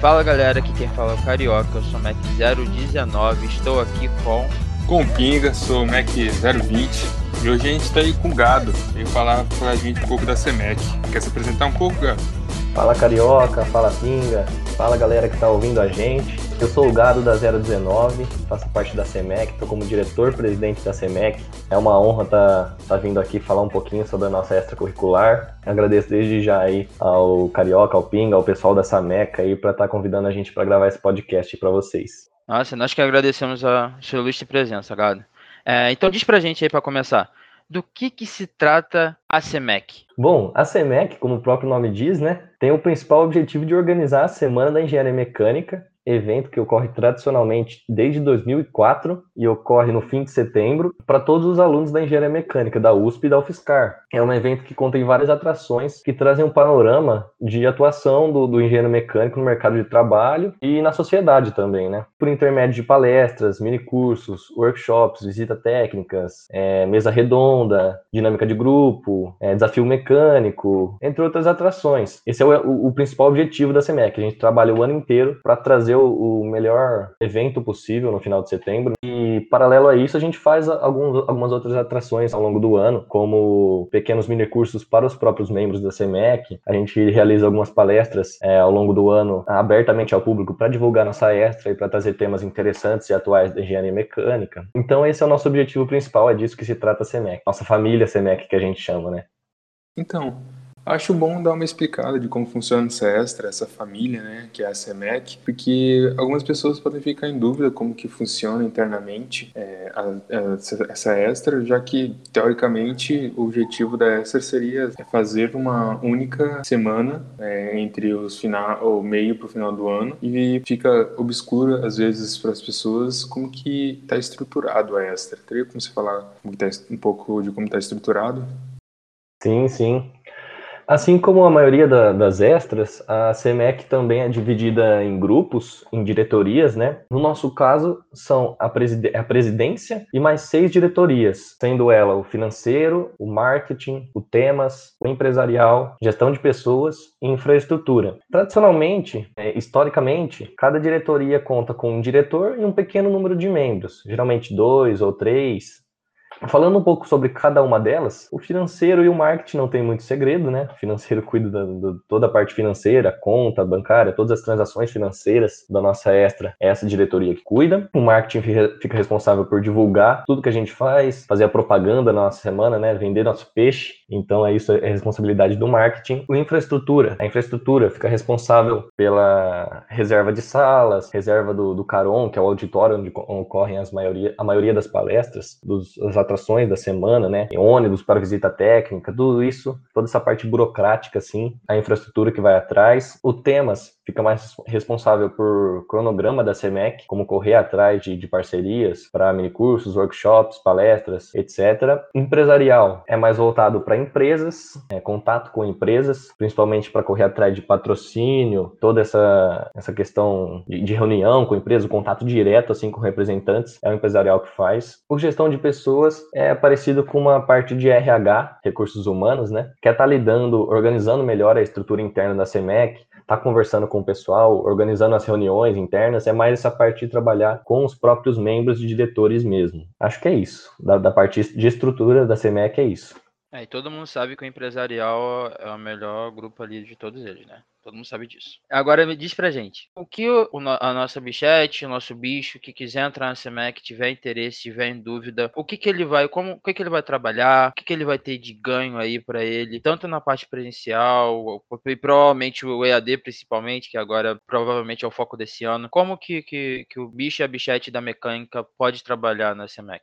Fala galera, aqui quem fala é o Carioca, eu sou Mac 019, estou aqui com. Com o Pinga, sou o Mac 020 e hoje a gente está aí com o Gado, veio falar pra gente um pouco da CEMEC. Quer se apresentar um pouco, Gado? Fala Carioca, fala Pinga, fala galera que tá ouvindo a gente. Eu sou o Gado da 019, faço parte da CEMEC, estou como diretor-presidente da CEMEC. É uma honra estar tá, tá vindo aqui falar um pouquinho sobre a nossa extracurricular. Agradeço desde já aí ao Carioca, ao Pinga, ao pessoal da SAMEC aí para estar tá convidando a gente para gravar esse podcast para vocês. Nossa, nós que agradecemos a sua ilustre presença, Gado. É, então diz pra gente aí para começar, do que, que se trata a CEMEC? Bom, a CEMEC, como o próprio nome diz, né, tem o principal objetivo de organizar a Semana da Engenharia Mecânica evento que ocorre tradicionalmente desde 2004 e ocorre no fim de setembro para todos os alunos da engenharia mecânica da USP e da UFSCar. É um evento que contém várias atrações que trazem um panorama de atuação do, do engenheiro mecânico no mercado de trabalho e na sociedade também, né? Por intermédio de palestras, minicursos, workshops, visitas técnicas, é, mesa redonda, dinâmica de grupo, é, desafio mecânico, entre outras atrações. Esse é o, o, o principal objetivo da SEMEC. A gente trabalha o ano inteiro para trazer o, melhor evento possível no final de setembro. E, paralelo a isso, a gente faz alguns, algumas outras atrações ao longo do ano, como pequenos minicursos para os próprios membros da CEMEC. A gente realiza algumas palestras é, ao longo do ano abertamente ao público para divulgar nossa extra e para trazer temas interessantes e atuais da engenharia mecânica. Então, esse é o nosso objetivo principal, é disso que se trata a CEMEC. Nossa família CEMEC, que a gente chama, né? Então, Acho bom dar uma explicada de como funciona essa extra, essa família, né, que é a CEMEC, porque algumas pessoas podem ficar em dúvida como que funciona internamente é, a, a, essa extra, já que, teoricamente, o objetivo da extra seria fazer uma única semana é, entre os final, o meio para o final do ano e fica obscura, às vezes, para as pessoas como que está estruturado a extra. Teria como você falar um pouco de como está estruturado? Sim, sim. Assim como a maioria da, das extras, a CEMEC também é dividida em grupos, em diretorias, né? No nosso caso, são a, preside a presidência e mais seis diretorias, sendo ela o financeiro, o marketing, o temas, o empresarial, gestão de pessoas e infraestrutura. Tradicionalmente, é, historicamente, cada diretoria conta com um diretor e um pequeno número de membros, geralmente dois ou três, Falando um pouco sobre cada uma delas, o financeiro e o marketing não tem muito segredo, né? O financeiro cuida de toda a parte financeira, conta bancária, todas as transações financeiras da nossa extra, é essa diretoria que cuida. O marketing fica, responsável por divulgar tudo que a gente faz, fazer a propaganda na nossa semana, né? Vender nosso peixe. Então, é isso é responsabilidade do marketing. O infraestrutura, a infraestrutura fica responsável pela reserva de salas, reserva do, do Caron, que é o auditório onde ocorrem as maioria, a maioria das palestras, dos, das atrações da semana, né? Ônibus para visita técnica, tudo isso, toda essa parte burocrática, assim, a infraestrutura que vai atrás. O temas fica mais responsável por cronograma da CEMEC, como correr atrás de, de parcerias para minicursos, workshops, palestras, etc. Empresarial é mais voltado para empresas, é, contato com empresas, principalmente para correr atrás de patrocínio, toda essa, essa questão de, de reunião com empresas, contato direto assim com representantes, é o empresarial que faz. Por gestão de pessoas é parecido com uma parte de RH, recursos humanos, né? Que é estar tá lidando, organizando melhor a estrutura interna da CEMEC, tá conversando com o pessoal, organizando as reuniões internas, é mais essa parte de trabalhar com os próprios membros e diretores mesmo. Acho que é isso. Da, da parte de estrutura da CEMEC é isso. É, e todo mundo sabe que o empresarial é o melhor grupo ali de todos eles, né? Todo mundo sabe disso. Agora me diz pra gente, o que o, a nossa bichete, o nosso bicho que quiser entrar na CEMEC, tiver interesse, tiver em dúvida, o que que ele vai, como, o que que ele vai trabalhar, o que que ele vai ter de ganho aí para ele, tanto na parte presencial, e provavelmente o EAD principalmente, que agora provavelmente é o foco desse ano, como que, que, que o bicho e a bichete da mecânica pode trabalhar na CEMEC?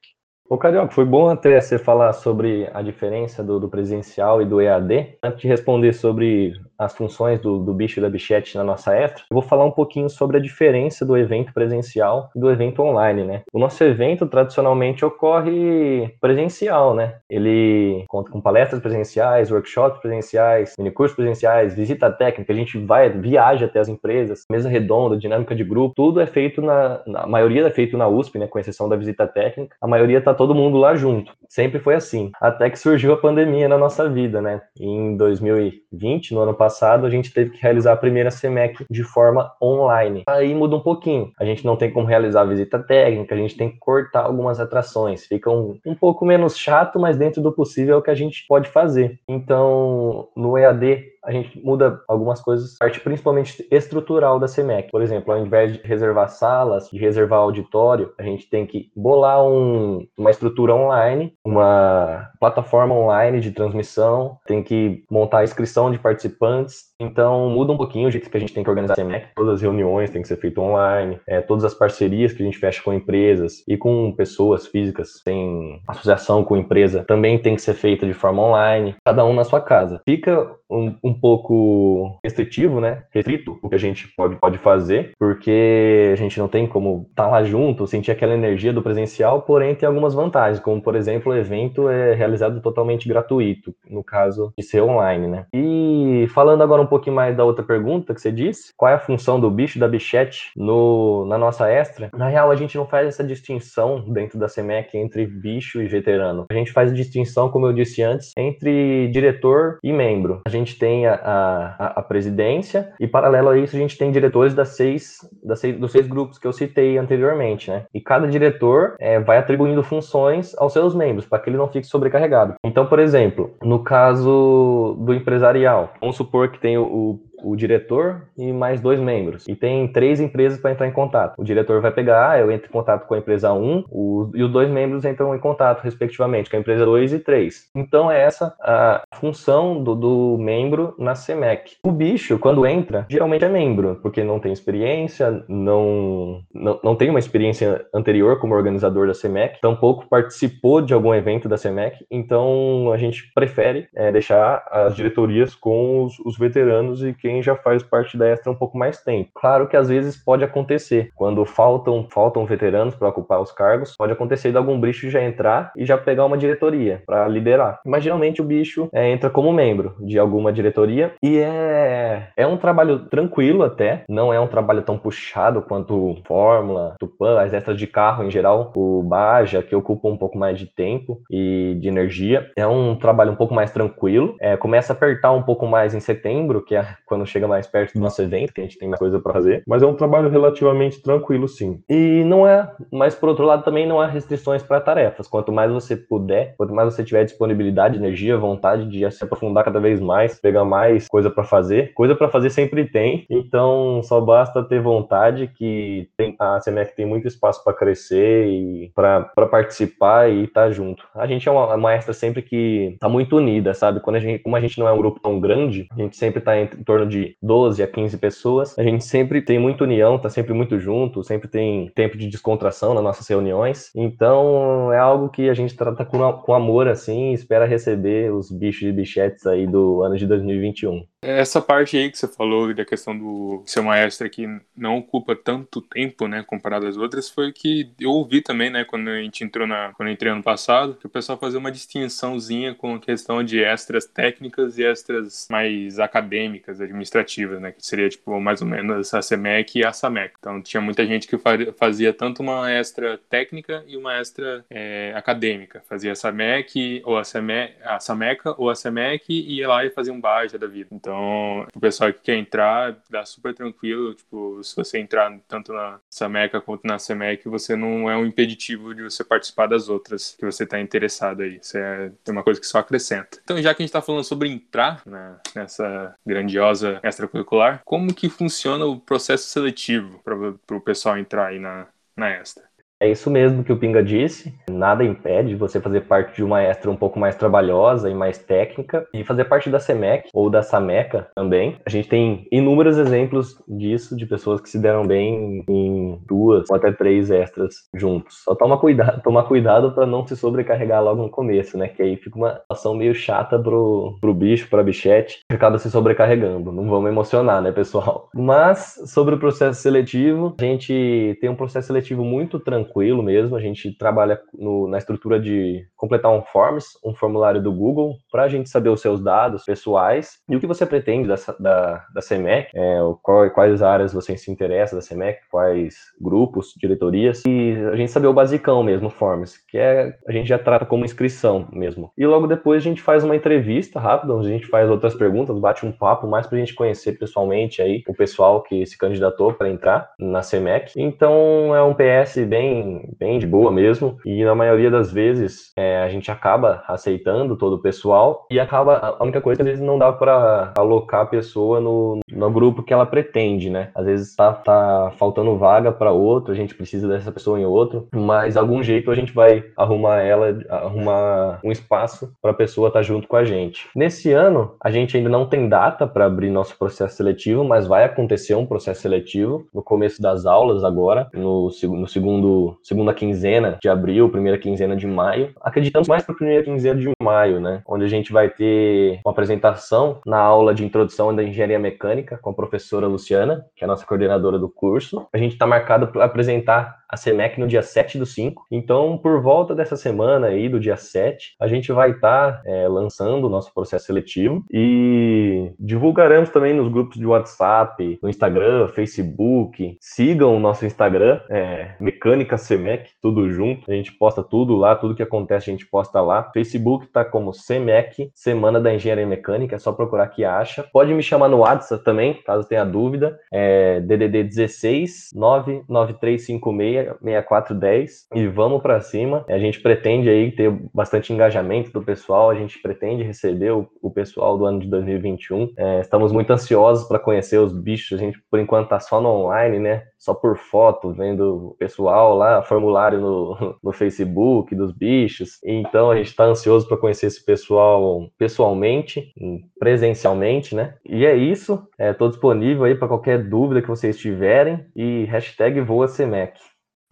Ô, Carioca, foi bom até você falar sobre a diferença do, do presencial e do EAD. Antes de responder sobre as funções do, do bicho e da bichete na nossa extra, eu vou falar um pouquinho sobre a diferença do evento presencial e do evento online, né? O nosso evento tradicionalmente ocorre presencial, né? Ele conta com palestras presenciais, workshops presenciais, minicursos presenciais, visita técnica, a gente vai, viaja até as empresas, mesa redonda, dinâmica de grupo, tudo é feito na, na maioria é feito na USP, né? Com exceção da visita técnica, a maioria tá todo mundo lá junto. Sempre foi assim. Até que surgiu a pandemia na nossa vida, né? Em 2020, no ano passado, passado, a gente teve que realizar a primeira CMEC de forma online. Aí muda um pouquinho. A gente não tem como realizar a visita técnica, a gente tem que cortar algumas atrações. Fica um, um pouco menos chato, mas dentro do possível é o que a gente pode fazer. Então, no EAD, a gente muda algumas coisas, parte principalmente estrutural da CEMEC. Por exemplo, ao invés de reservar salas, de reservar auditório, a gente tem que bolar um, uma estrutura online, uma plataforma online de transmissão, tem que montar a inscrição de participantes. Então, muda um pouquinho o jeito que a gente tem que organizar a CEMEC. Todas as reuniões têm que ser feitas online, é, todas as parcerias que a gente fecha com empresas e com pessoas físicas, tem associação com empresa, também tem que ser feita de forma online, cada um na sua casa. Fica um, um pouco restritivo, né? Restrito o que a gente pode, pode fazer, porque a gente não tem como estar tá lá junto, sentir aquela energia do presencial, porém tem algumas vantagens, como por exemplo, o evento é realizado totalmente gratuito, no caso de ser online, né? E falando agora um pouquinho mais da outra pergunta que você disse, qual é a função do bicho da bichete no, na nossa extra? Na real, a gente não faz essa distinção dentro da CEMEC entre bicho e veterano. A gente faz a distinção, como eu disse antes, entre diretor e membro. A gente gente tem a, a, a, presidência e, paralelo a isso, a gente tem diretores das seis, das seis, dos seis grupos que eu citei anteriormente, né? E cada diretor é, vai atribuindo funções aos seus membros, para que ele não fique sobrecarregado. Então, por exemplo, no caso do empresarial, vamos supor que tem o, o o diretor e mais dois membros. E tem três empresas para entrar em contato. O diretor vai pegar, ah, eu entro em contato com a empresa 1, o, e os dois membros entram em contato, respectivamente, com a empresa 2 e 3. Então é essa a função do, do membro na CEMEC. O bicho, quando entra, geralmente é membro, porque não tem experiência, não, não, não tem uma experiência anterior como organizador da CEMEC, tampouco participou de algum evento da CEMEC, então a gente prefere é, deixar as diretorias com os, os veteranos e quem já faz parte da extra um pouco mais tempo. Claro que às vezes pode acontecer, quando faltam, faltam veteranos para ocupar os cargos, pode acontecer de algum bicho já entrar e já pegar uma diretoria para liderar. Mas geralmente o bicho é, entra como membro de alguma diretoria e é, é um trabalho tranquilo até, não é um trabalho tão puxado quanto Fórmula, Tupã, as extras de carro em geral, o Baja, que ocupa um pouco mais de tempo e de energia. É um trabalho um pouco mais tranquilo, é, começa a apertar um pouco mais em setembro, que é quando quando chega mais perto do nosso evento, que a gente tem mais coisa para fazer. Mas é um trabalho relativamente tranquilo, sim. E não é, mas por outro lado também não há restrições para tarefas. Quanto mais você puder, quanto mais você tiver disponibilidade, energia, vontade de se aprofundar cada vez mais, pegar mais coisa para fazer. Coisa para fazer sempre tem, então só basta ter vontade que tem, a CMF tem muito espaço para crescer e para participar e estar tá junto. A gente é uma, extra sempre que tá muito unida, sabe? Quando a gente, como a gente não é um grupo tão grande, a gente sempre tá em, em torno de de 12 a 15 pessoas. A gente sempre tem muita união, tá sempre muito junto, sempre tem tempo de descontração nas nossas reuniões. Então é algo que a gente trata com, com amor assim e espera receber os bichos e bichetes aí do ano de 2021. Essa parte aí que você falou da questão do ser uma extra que não ocupa tanto tempo, né, comparado às outras, foi que eu ouvi também, né, quando a gente entrou na, quando eu entrei ano passado, que o pessoal fazia uma distinçãozinha com a questão de extras técnicas e extras mais acadêmicas, administrativas, né, que seria tipo mais ou menos a CEMEC e a SAMEC. Então tinha muita gente que fazia tanto uma extra técnica e uma extra é, acadêmica, fazia a SAMEC ou a, SEMEC, a SAMECA ou a SEMEC e ia lá e fazia um baja da vida. Então então, o pessoal que quer entrar, dá super tranquilo. Tipo, se você entrar tanto na Sameca quanto na Semec, você não é um impeditivo de você participar das outras que você está interessado aí. Isso é, uma coisa que só acrescenta. Então, já que a gente está falando sobre entrar né, nessa grandiosa extracurricular, como que funciona o processo seletivo para o pessoal entrar aí na, na extra? É isso mesmo que o Pinga disse. Nada impede você fazer parte de uma extra um pouco mais trabalhosa e mais técnica e fazer parte da SEMEC ou da SAMECA também. A gente tem inúmeros exemplos disso, de pessoas que se deram bem em duas ou até três extras juntos. Só toma cuidado, tomar cuidado para não se sobrecarregar logo no começo, né? Que aí fica uma situação meio chata pro, pro bicho, pra bichete, que acaba se sobrecarregando. Não vamos emocionar, né, pessoal? Mas sobre o processo seletivo, a gente tem um processo seletivo muito tranquilo tranquilo mesmo. A gente trabalha no, na estrutura de completar um forms, um formulário do Google, para a gente saber os seus dados pessoais e o que você pretende da, da, da CEMEC, é, qual, quais áreas você se interessa da CEMEC, quais grupos, diretorias, e a gente saber o basicão mesmo, forms, que é a gente já trata como inscrição mesmo. E logo depois a gente faz uma entrevista rápida, onde a gente faz outras perguntas, bate um papo mais para a gente conhecer pessoalmente aí o pessoal que se candidatou para entrar na CEMEC. Então é um PS bem, bem de boa mesmo, e na maioria das vezes é, a gente acaba aceitando todo o pessoal e acaba, a única coisa é que às vezes não dá para alocar a pessoa no, no grupo que ela pretende, né? Às vezes tá, tá faltando vaga para outro, a gente precisa dessa pessoa em outro, mas algum jeito a gente vai arrumar ela, arrumar um espaço para a pessoa estar tá junto com a gente. Nesse ano, a gente ainda não tem data para abrir nosso processo seletivo, mas vai acontecer um processo seletivo no começo das aulas agora, no, no segundo segunda quinzena de abril, primeira quinzena de maio. Acreditamos mais para a primeira quinzena de maio, né? Onde gente vai ter uma apresentação na aula de introdução da engenharia mecânica com a professora Luciana, que é a nossa coordenadora do curso. A gente está marcado para apresentar a CEMEC no dia 7 do 5. Então, por volta dessa semana aí, do dia 7, a gente vai estar tá, é, lançando o nosso processo seletivo e divulgaremos também nos grupos de WhatsApp, no Instagram, Facebook. Sigam o nosso Instagram, é, Mecânica CEMEC, tudo junto. A gente posta tudo lá, tudo que acontece a gente posta lá. Facebook tá como CEMEC, Semana da Engenharia Mecânica, é só procurar que acha. Pode me chamar no WhatsApp também, caso tenha dúvida. É DDD 16 99356 6410 e vamos para cima. A gente pretende aí ter bastante engajamento do pessoal, a gente pretende receber o, o pessoal do ano de 2021. É, estamos muito ansiosos para conhecer os bichos, a gente por enquanto tá só no online, né? Só por foto, vendo o pessoal lá, formulário no, no Facebook dos bichos. Então a gente está ansioso para conhecer esse pessoal pessoalmente, presencialmente, né? E é isso. Estou é, disponível aí para qualquer dúvida que vocês tiverem e hashtag VoaCemec.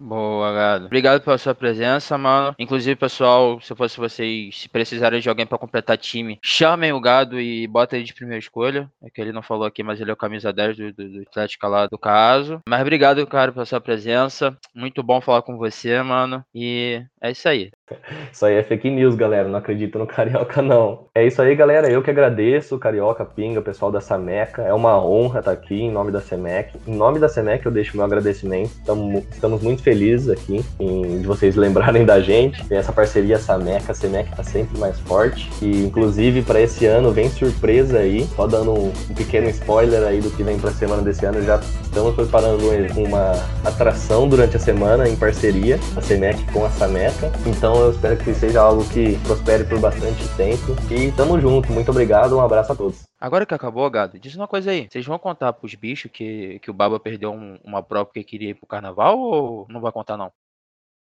Boa, Gado. Obrigado pela sua presença, mano. Inclusive, pessoal, se fosse vocês, se precisarem de alguém para completar time, chamem o Gado e bota ele de primeira escolha. É que ele não falou aqui, mas ele é o camisa 10 do, do, do Atlético lá do caso. Mas obrigado, cara, pela sua presença. Muito bom falar com você, mano. E é isso aí. Isso aí é fake news, galera. Não acredito no Carioca, não. É isso aí, galera. Eu que agradeço, Carioca, Pinga, pessoal da Sameca. É uma honra estar aqui em nome da Semec. Em nome da Semec, eu deixo meu agradecimento. Estamos, estamos muito felizes aqui em, de vocês lembrarem da gente. Tem essa parceria Sameca. A Semec está sempre mais forte. E, inclusive, para esse ano, vem surpresa aí. Só dando um, pequeno spoiler aí do que vem para a semana desse ano. Já estamos preparando uma atração durante a semana em parceria, a Semec com a Sameca. Então, eu espero que seja algo que prospere por bastante tempo. E tamo junto. Muito obrigado. Um abraço a todos. Agora que acabou, gado, diz uma coisa aí. Vocês vão contar pros bichos que, que o Baba perdeu um, uma prova porque queria ir pro carnaval ou não vai contar, não?